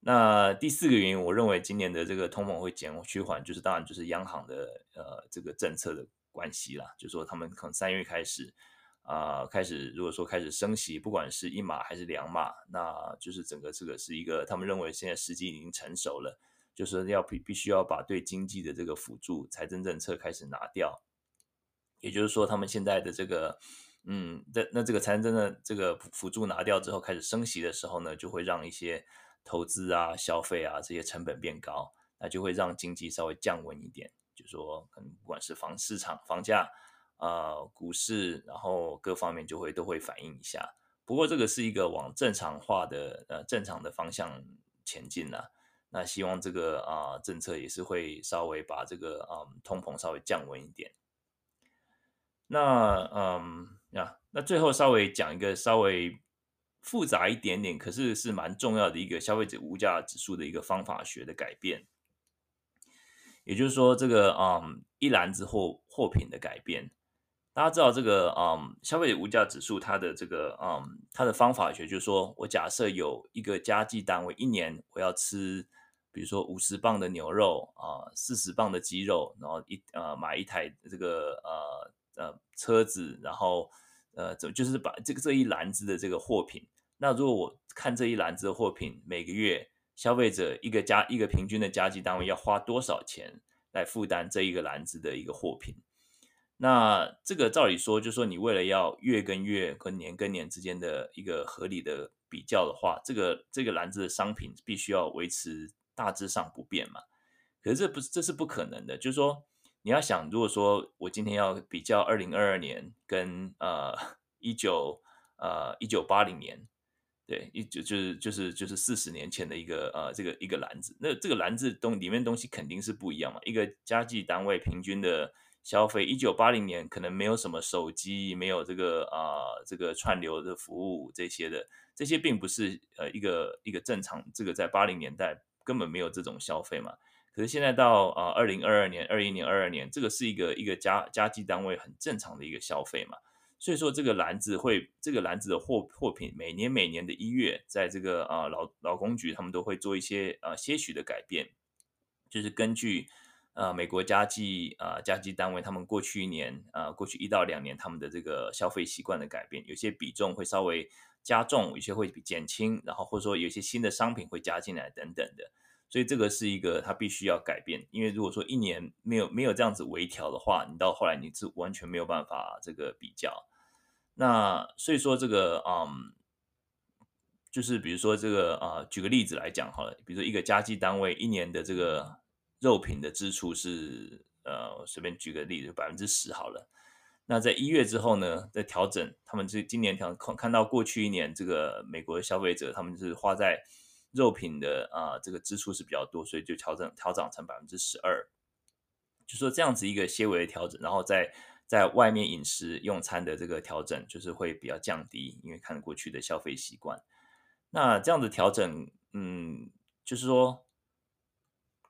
那第四个原因，我认为今年的这个通膨会减趋缓，就是当然就是央行的呃这个政策的关系啦，就是说他们可能三月开始啊、开始，如果说开始升息，不管是一码还是两码，那就是整个这个是一个他们认为现在时机已经成熟了，就是要必必须要把对经济的这个辅助财政政策开始拿掉。也就是说，他们现在的这个，嗯，那那这个财政的这个辅助拿掉之后，开始升息的时候呢，就会让一些投资啊、消费啊这些成本变高，那就会让经济稍微降温一点。就说，可能不管是房市场、房价啊、股市，然后各方面就会都会反映一下。不过，这个是一个往正常化的呃正常的方向前进了、那希望这个啊、政策也是会稍微把这个啊、嗯、通膨稍微降温一点。那嗯呀，那最后稍微讲一个稍微复杂一点点，可是是蛮重要的一个消费者物价指数的一个方法学的改变。也就是说，这个嗯一篮子货货品的改变，大家知道这个嗯消费者物价指数它的这个嗯它的方法学，就是说我假设有一个家计单位，一年我要吃，比如说五十磅的牛肉啊，四十磅的鸡肉，然后一呃买一台这个呃。呃，车子，然后呃，就就是把这个这一篮子的这个货品。那如果我看这一篮子的货品，每个月消费者一个家一个平均的家计单位要花多少钱来负担这一个篮子的一个货品？那这个照理说，就是说你为了要月跟月和年跟年之间的一个合理的比较的话，这个这个篮子的商品必须要维持大致上不变嘛。可是这不是这是不可能的，就是说。你要想，如果说我今天要比较二零二二年跟呃一九呃一九八零年，对，一九就是就是就是四十年前的一个呃这个一个篮子，那这个篮子东里面东西肯定是不一样嘛。一个家计单位平均的消费，一九八零年可能没有什么手机，没有这个啊、这个串流的服务这些的，这些并不是呃一个一个正常，这个在八零年代根本没有这种消费嘛。可是现在到啊，二零二二年、二一年、二二年，这个是一个一个家家计单位很正常的一个消费嘛，所以说这个篮子会，这个篮子的货货品每年每年的一月，在这个啊劳劳工局他们都会做一些啊些许的改变，就是根据啊美国家计啊家计单位他们过去一年啊过去一到两年他们的这个消费习惯的改变，有些比重会稍微加重，有些会减轻，然后或者说有些新的商品会加进来等等的。所以这个是一个它必须要改变，因为如果说一年没有没有这样子微调的话，你到后来你是完全没有办法这个比较。那所以说这个嗯，就是比如说这个啊、呃，举个例子来讲好了，比如说一个家计单位一年的这个肉品的支出是呃，随便举个例子，百分之十好了。那在一月之后呢，在调整，他们是今年调看看到过去一年这个美国的消费者，他们是花在。肉品的啊、这个支出是比较多，所以就调整调整成百分之十二，就说这样子一个些微的调整，然后在在外面饮食用餐的这个调整，就是会比较降低，因为看过去的消费习惯。那这样子调整，嗯，就是说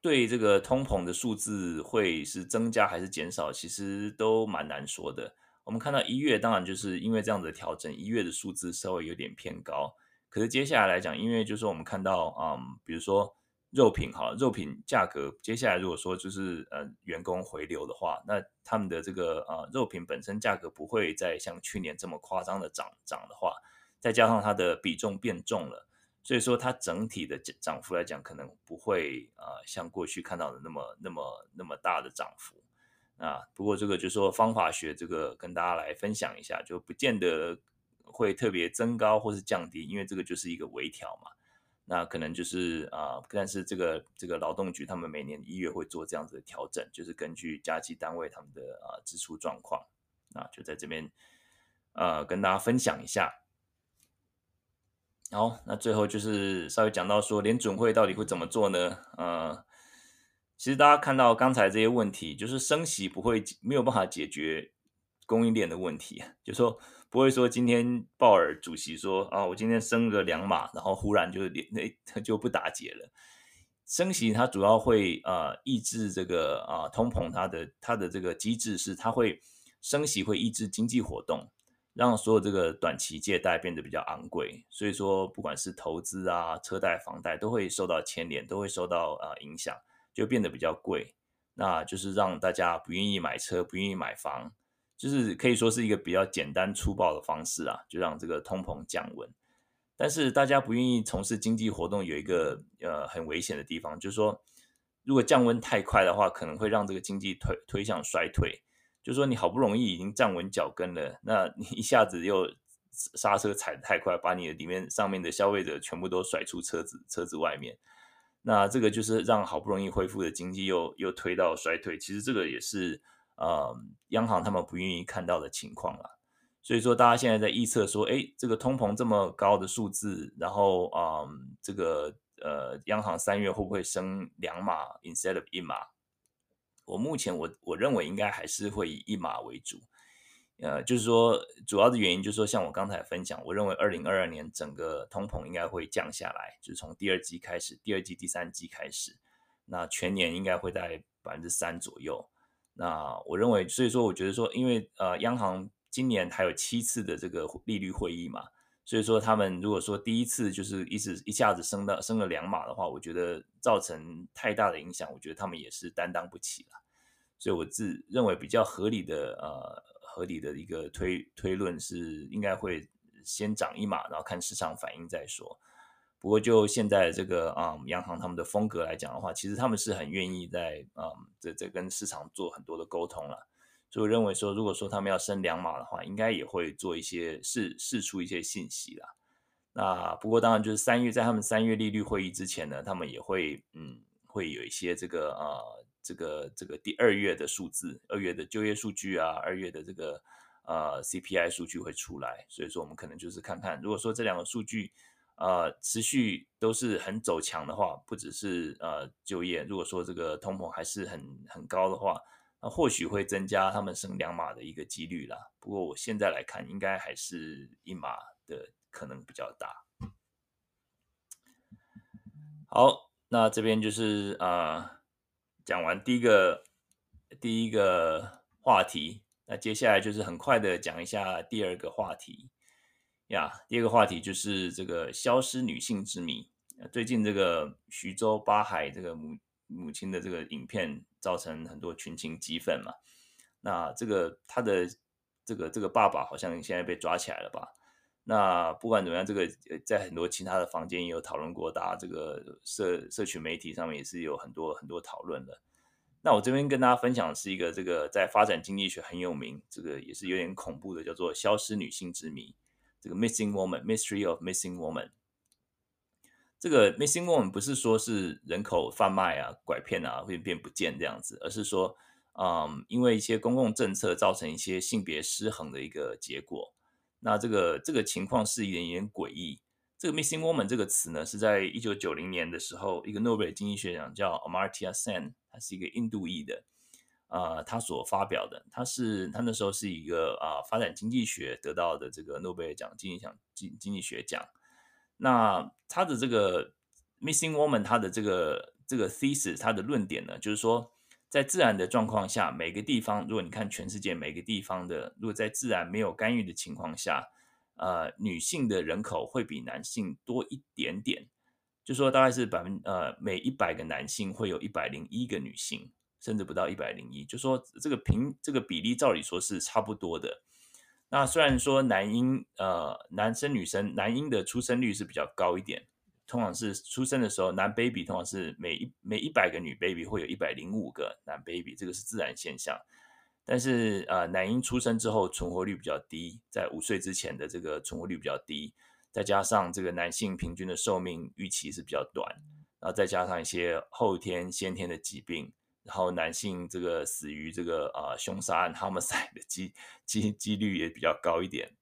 对这个通膨的数字会是增加还是减少，其实都蛮难说的。我们看到一月，当然就是因为这样子的调整，一月的数字稍微有点偏高。可是接下来来讲，因为就是我们看到，嗯，比如说肉品哈，肉品价格接下来如果说就是呃员工回流的话，那他们的这个呃肉品本身价格不会再像去年这么夸张的涨涨的话，再加上它的比重变重了，所以说它整体的涨幅来讲，可能不会啊、像过去看到的那么那么那么大的涨幅啊。不过这个就是说方法学这个跟大家来分享一下，就不见得。会特别增高或是降低，因为这个就是一个微调嘛。那可能就是啊、但是这个这个劳动局他们每年一月会做这样子的调整，就是根据家计单位他们的啊、支出状况，那就在这边呃跟大家分享一下。好，那最后就是稍微讲到说联准会到底会怎么做呢？呃，其实大家看到刚才这些问题，就是升息不会没有办法解决供应链的问题，就是说。不会说今天鲍尔主席说啊，我今天升个两码，然后忽然就连那他就不打结了。升息它主要会呃抑制这个啊通膨，它的它的这个机制是它会升息会抑制经济活动，让所有这个短期借贷变得比较昂贵。所以说，不管是投资啊、车贷、房贷，都会受到牵连，都会受到啊、影响，就变得比较贵。那就是让大家不愿意买车，不愿意买房，就是可以说是一个比较简单粗暴的方式啊，就让这个通膨降温。但是大家不愿意从事经济活动，有一个呃很危险的地方，就是说，如果降温太快的话，可能会让这个经济推推向衰退。就是说，你好不容易已经站稳脚跟了，那你一下子又刹车踩得太快，把你的里面上面的消费者全部都甩出车子车子外面。那这个就是让好不容易恢复的经济又又推到衰退，其实这个也是呃央行他们不愿意看到的情况了。所以说大家现在在预测说，哎，这个通膨这么高的数字，然后啊、这个呃央行三月会不会升两码 instead of 一码？我目前我我认为应该还是会以一码为主。呃，就是说，主要的原因就是说，像我刚才分享，我认为二零二二年整个通膨应该会降下来，就是从第二季开始，第二季、第三季开始，那全年应该会在百分之三左右。那我认为，所以说，我觉得说，因为呃，央行今年还有七次的这个利率会议嘛，所以说他们如果说第一次就是一直一下子升到升了两码的话，我觉得造成太大的影响，我觉得他们也是担当不起了。所以我自认为比较合理的呃。合理的一个推推论是，应该会先涨一码，然后看市场反应再说。不过就现在这个啊、央行他们的风格来讲的话，其实他们是很愿意在啊，这、嗯、这跟市场做很多的沟通了。所以我认为说，如果说他们要升两码的话，应该也会做一些释释出一些信息啦。那不过当然就是三月，在他们三月利率会议之前呢，他们也会嗯，会有一些这个啊。这个这个第二月的数字，二月的就业数据啊，二月的这个呃 CPI 数据会出来，所以说我们可能就是看看，如果说这两个数据呃持续都是很走强的话，不只是呃就业，如果说这个通膨还是很很高的话，那或许会增加他们升两码的一个几率啦。不过我现在来看，应该还是一码的可能比较大。好，那这边就是啊。讲完第一个第一个话题，那接下来就是很快的讲一下第二个话题呀。第二个话题就是这个消失女性之谜。最近这个徐州八海这个母母亲的这个影片，造成很多群情激愤嘛。那这个他的这个这个爸爸好像现在被抓起来了吧？那不管怎么样，这个在很多其他的房间也有讨论过，大家这个社社群媒体上面也是有很多很多讨论的。那我这边跟大家分享的是一个这个在发展经济学很有名，这个也是有点恐怖的，叫做“消失女性之谜”。这个 “Missing Woman”、“Mystery of Missing Woman”。这个 “Missing Woman” 不是说是人口贩卖啊、拐骗啊会变不见这样子，而是说，嗯，因为一些公共政策造成一些性别失衡的一个结果。那这个这个情况是有点点诡异。这个 “missing woman” 这个词呢，是在一九九零年的时候，一个诺贝尔经济学奖叫 Amartya Sen，他是一个印度裔的，呃，他所发表的，他是他那时候是一个啊、发展经济学得到的这个诺贝尔奖经济奖经经济学奖。那他的这个 “missing woman” 他的这个这个 thesis，他的论点呢，就是说。在自然的状况下，每个地方，如果你看全世界每个地方的，如果在自然没有干预的情况下，呃，女性的人口会比男性多一点点，就说大概是百分呃每一百个男性会有一百零一个女性，甚至不到一百零一，就说这个平这个比例照理说是差不多的。那虽然说男婴呃男生女生男婴的出生率是比较高一点。通常是出生的时候，男 baby 通常是每一每一百个女 baby 会有一百零五个男 baby，这个是自然现象。但是呃，男婴出生之后存活率比较低，在五岁之前的这个存活率比较低，再加上这个男性平均的寿命预期是比较短，然后再加上一些后天先天的疾病，然后男性这个死于这个呃凶杀案 homicide <laughs> 的机机几率也比较高一点。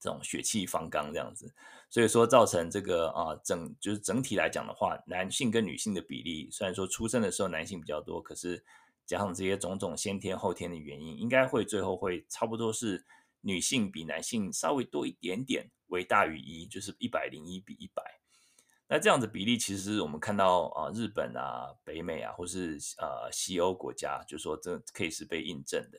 这种血气方刚这样子，所以说造成这个啊整就是整体来讲的话，男性跟女性的比例虽然说出生的时候男性比较多，可是加上这些种种先天后天的原因，应该会最后会差不多是女性比男性稍微多一点点，为大于一，就是一百零一比一百。那这样子比例其实我们看到啊日本啊北美啊或是呃西欧国家，就说这可以是被印证的。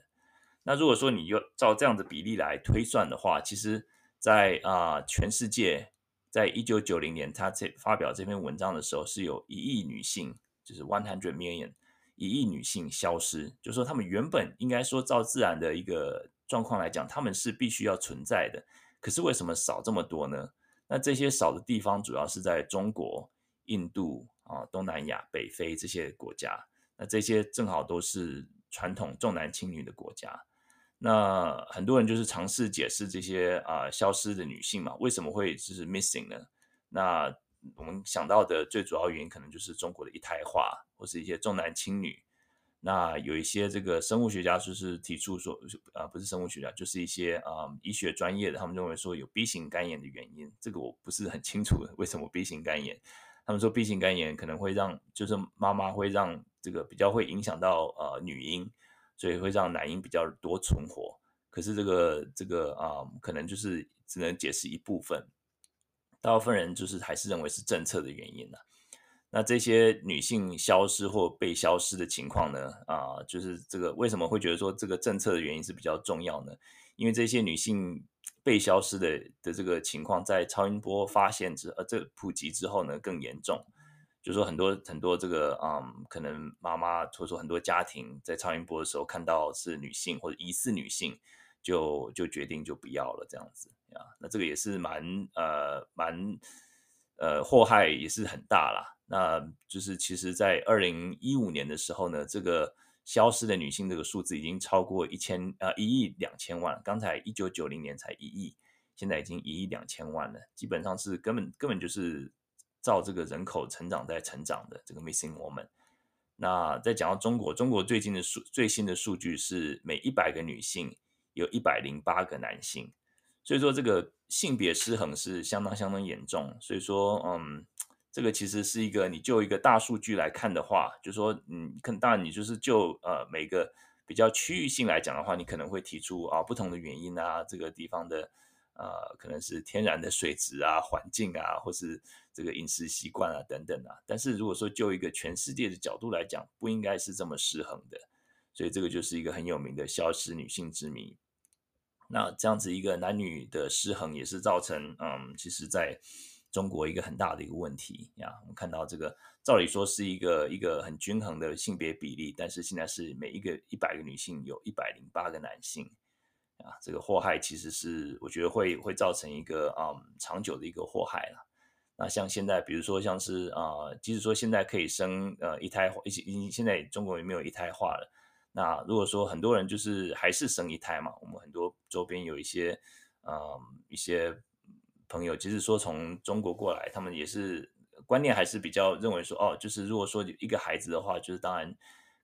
那如果说你又照这样的比例来推算的话，其实在，啊全世界，在一九九零年他这发表这篇文章的时候，是有一亿女性，就是 one hundred million，一亿女性消失，就说他们原本应该说照自然的一个状况来讲，他们是必须要存在的，可是为什么少这么多呢？那这些少的地方主要是在中国、印度啊、东南亚、北非这些国家，那这些正好都是传统重男轻女的国家。那很多人就是尝试解释这些啊、消失的女性嘛，为什么会就是 missing 呢？那我们想到的最主要原因可能就是中国的一胎化，或是一些重男轻女。那有一些这个生物学家就是提出说，啊、呃、不是生物学家，就是一些啊、呃、医学专业的，他们认为说有 B 型肝炎的原因。这个我不是很清楚为什么 B 型肝炎。他们说 B 型肝炎可能会让就是妈妈会让这个比较会影响到呃女婴。所以会让男婴比较多存活，可是这个这个啊、可能就是只能解释一部分。大部分人就是还是认为是政策的原因呢、啊。那这些女性消失或被消失的情况呢？啊、就是这个为什么会觉得说这个政策的原因是比较重要呢？因为这些女性被消失的的这个情况，在超音波发现之呃这、普及之后呢，更严重。就说很多很多这个嗯，可能妈妈或者说很多家庭在超音波的时候看到是女性或者疑似女性，就就决定就不要了这样子啊。那这个也是蛮呃蛮呃祸害也是很大啦。那就是其实，在二零一五年的时候呢，这个消失的女性这个数字已经超过一千呃一亿两千万。刚才一九九零年才一亿，现在已经一亿两千万了，基本上是根本根本就是。照这个人口成长在成长的这个 missing woman，那再讲到中国，中国最近的数最新的数据是每一百个女性有一百零八个男性，所以说这个性别失衡是相当相当严重。所以说，嗯，这个其实是一个你就一个大数据来看的话，就说嗯，可当然你就是就呃每个比较区域性来讲的话，你可能会提出啊不同的原因啊，这个地方的。呃，可能是天然的水质啊、环境啊，或是这个饮食习惯啊等等啊。但是如果说就一个全世界的角度来讲，不应该是这么失衡的。所以这个就是一个很有名的消失女性之谜。那这样子一个男女的失衡，也是造成嗯，其实在中国一个很大的一个问题呀。我们看到这个，照理说是一个一个很均衡的性别比例，但是现在是每一个一百个女性有一百零八个男性。啊，这个祸害其实是我觉得会会造成一个嗯长久的一个祸害了。那像现在，比如说像是啊、即使说现在可以生呃一胎化，已经现在中国也没有一胎化了。那如果说很多人就是还是生一胎嘛，我们很多周边有一些嗯、一些朋友，即使说从中国过来，他们也是观念还是比较认为说哦，就是如果说一个孩子的话，就是当然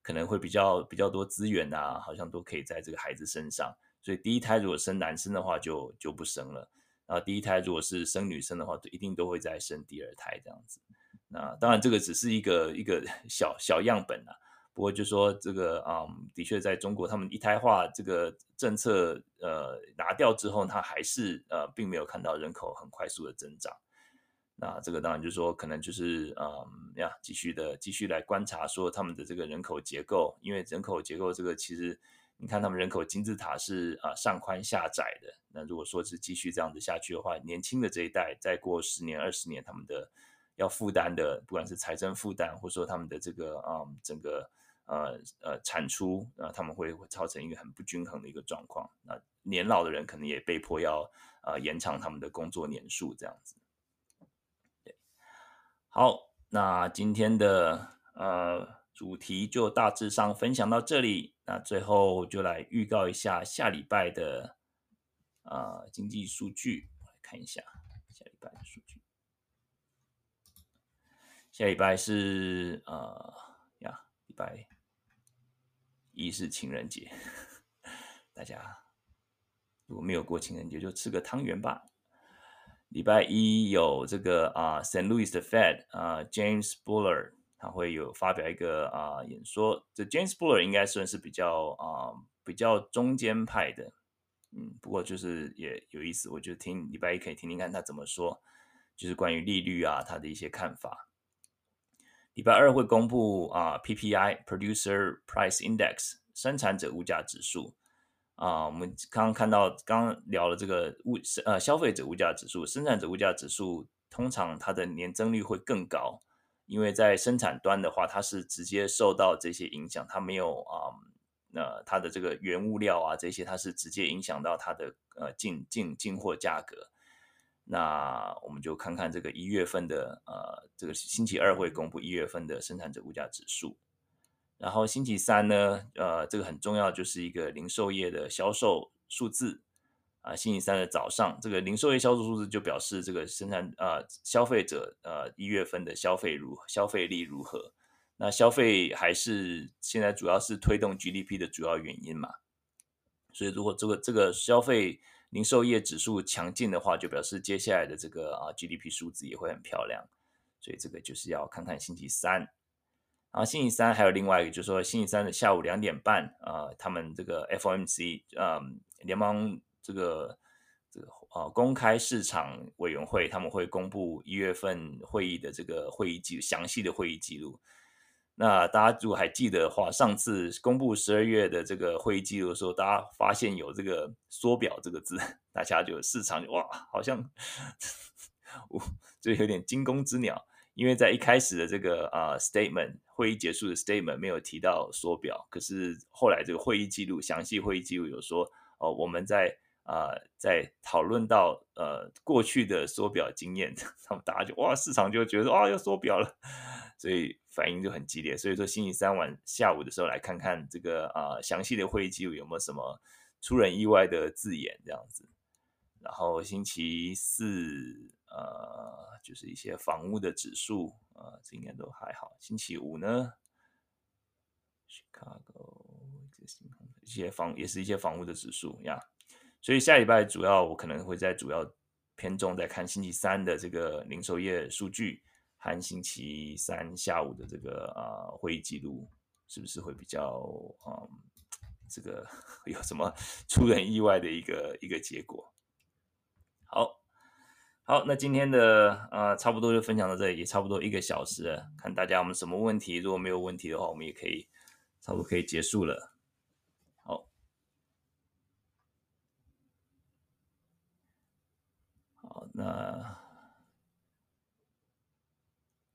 可能会比较比较多资源啊，好像都可以在这个孩子身上。所以第一胎如果生男生的话就，就不生了。然后第一胎如果是生女生的话，就一定都会再生第二胎这样子。那当然这个只是一个一个 <laughs> 小小样本啊。不过就说这个啊、嗯，的确在中国，他们一胎化这个政策呃拿掉之后，他还是呃并没有看到人口很快速的增长。那这个当然就是说，可能就是嗯呀，继续的继续来观察说他们的这个人口结构，因为人口结构这个其实。你看他们人口金字塔是啊上宽下窄的，那如果说是继续这样子下去的话，年轻的这一代再过十年二十年，他们的要负担的，不管是财政负担，或者说他们的这个啊、嗯、整个呃呃产出啊，他们会会造成一个很不均衡的一个状况。那年老的人可能也被迫要、呃、延长他们的工作年数，这样子。对，好，那今天的呃。主题就大致上分享到这里，那最后就来预告一下下礼拜的啊、呃、经济数据，来看一下下礼拜的数据。下礼拜是呃，礼拜一是情人节，大家如果没有过情人节，就吃个汤圆吧。礼拜一有这个啊、St. Louis 的 Fed 啊、James Buller。他会有发表一个啊、演说，这 James Buller 应该算是比较啊、比较中间派的，嗯，不过就是也有意思，我就听礼拜一可以听听看他怎么说，就是关于利率啊他的一些看法。礼拜二会公布啊、PPI Producer Price Index 生产者物价指数啊，我们刚刚看到，刚刚聊了这个物呃消费者物价指数、生产者物价指数，通常它的年增率会更高，因为在生产端的话，它是直接受到这些影响，它没有啊，那、它的这个原物料啊这些，它是直接影响到它的呃进进进货价格。那我们就看看这个一月份的呃，这个星期二会公布一月份的生产者物价指数，然后星期三呢，呃，这个很重要，就是一个零售业的销售数字啊、星期三的早上，这个零售业销售数字就表示这个生产呃消费者呃一月份的消费如消费力如何。那消费还是现在主要是推动 GDP 的主要原因嘛，所以如果这个这个消费。零售业指数强劲的话，就表示接下来的这个啊 GDP 数字也会很漂亮，所以这个就是要看看星期三。然后星期三还有另外一个，就是说星期三的下午两点半啊，他们这个 FOMC 啊联邦这个这个啊公开市场委员会，他们会公布一月份会议的这个会议记详细的会议记录。那大家如果还记得的话，上次公布十二月的这个会议记录的时候，大家发现有这个“缩表”这个字，大家就市场就哇，好像我就有点惊弓之鸟，因为在一开始的这个啊、statement 会议结束的 statement 没有提到缩表，可是后来这个会议记录详细会议记录有说哦，我们在啊、在讨论到呃过去的缩表经验，<laughs> 他们大家就哇，市场就觉得啊要缩表了，所以。反应就很激烈，所以说星期三晚下午的时候来看看这个啊详细的会议记录有没有什么出人意外的字眼这样子。然后星期四呃就是一些房屋的指数啊、这应该都还好。星期五呢，Chicago 一些房也是一些房屋的指数呀。所以下礼拜主要我可能会在主要偏重在看星期三的这个零售业数据。和星期三下午的这个啊、会议记录，是不是会比较嗯，这个 <laughs> 有什么出人意外的一个一个结果？好，好，那今天的啊、差不多就分享到这里，也差不多一个小时了，看大家我们什么问题，如果没有问题的话，我们也可以差不多可以结束了。好，好，那。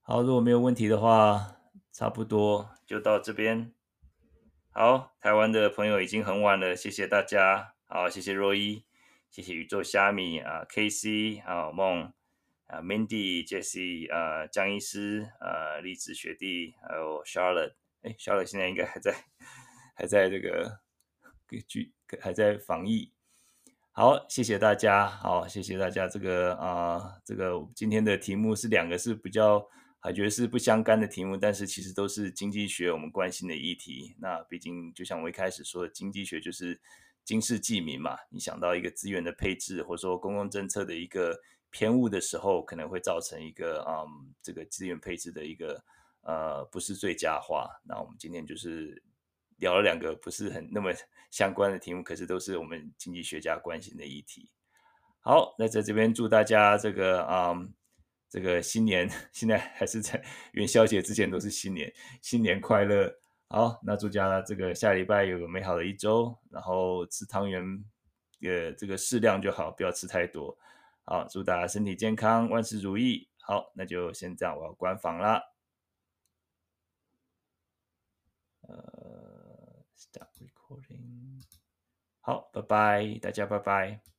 好，如果没有问题的话，差不多就到这边。好，台湾的朋友已经很晚了，谢谢大家。好，谢谢若一，谢谢宇宙虾米啊，KC 啊，梦啊，Mindy、Jessie 啊，江医师啊，栗子学弟，还有 Charlotte。哎，Charlotte 现在应该还在，还在这个居，还在防疫。好，谢谢大家。好，谢谢大家。这个啊，这个今天的题目是两个，是比较。还觉得是不相干的题目，但是其实都是经济学我们关心的议题。那毕竟就像我一开始说的，经济学就是经世济民嘛。你想到一个资源的配置，或者说公共政策的一个偏误的时候，可能会造成一个嗯，这个资源配置的一个呃不是最佳化。那我们今天就是聊了两个不是很那么 <laughs> 相关的题目，可是都是我们经济学家关心的议题。好，那在这边祝大家这个嗯。这个新年 <laughs> 现在还是在元宵节之前，都是新年，新年快乐！好，那祝大家这个下礼拜有个美好的一周，然后吃汤圆，呃，这个适量就好，不要吃太多。好，祝大家身体健康，万事如意。好，那就先这样，我要关房啦。呃，stop recording。好，拜拜，大家拜拜。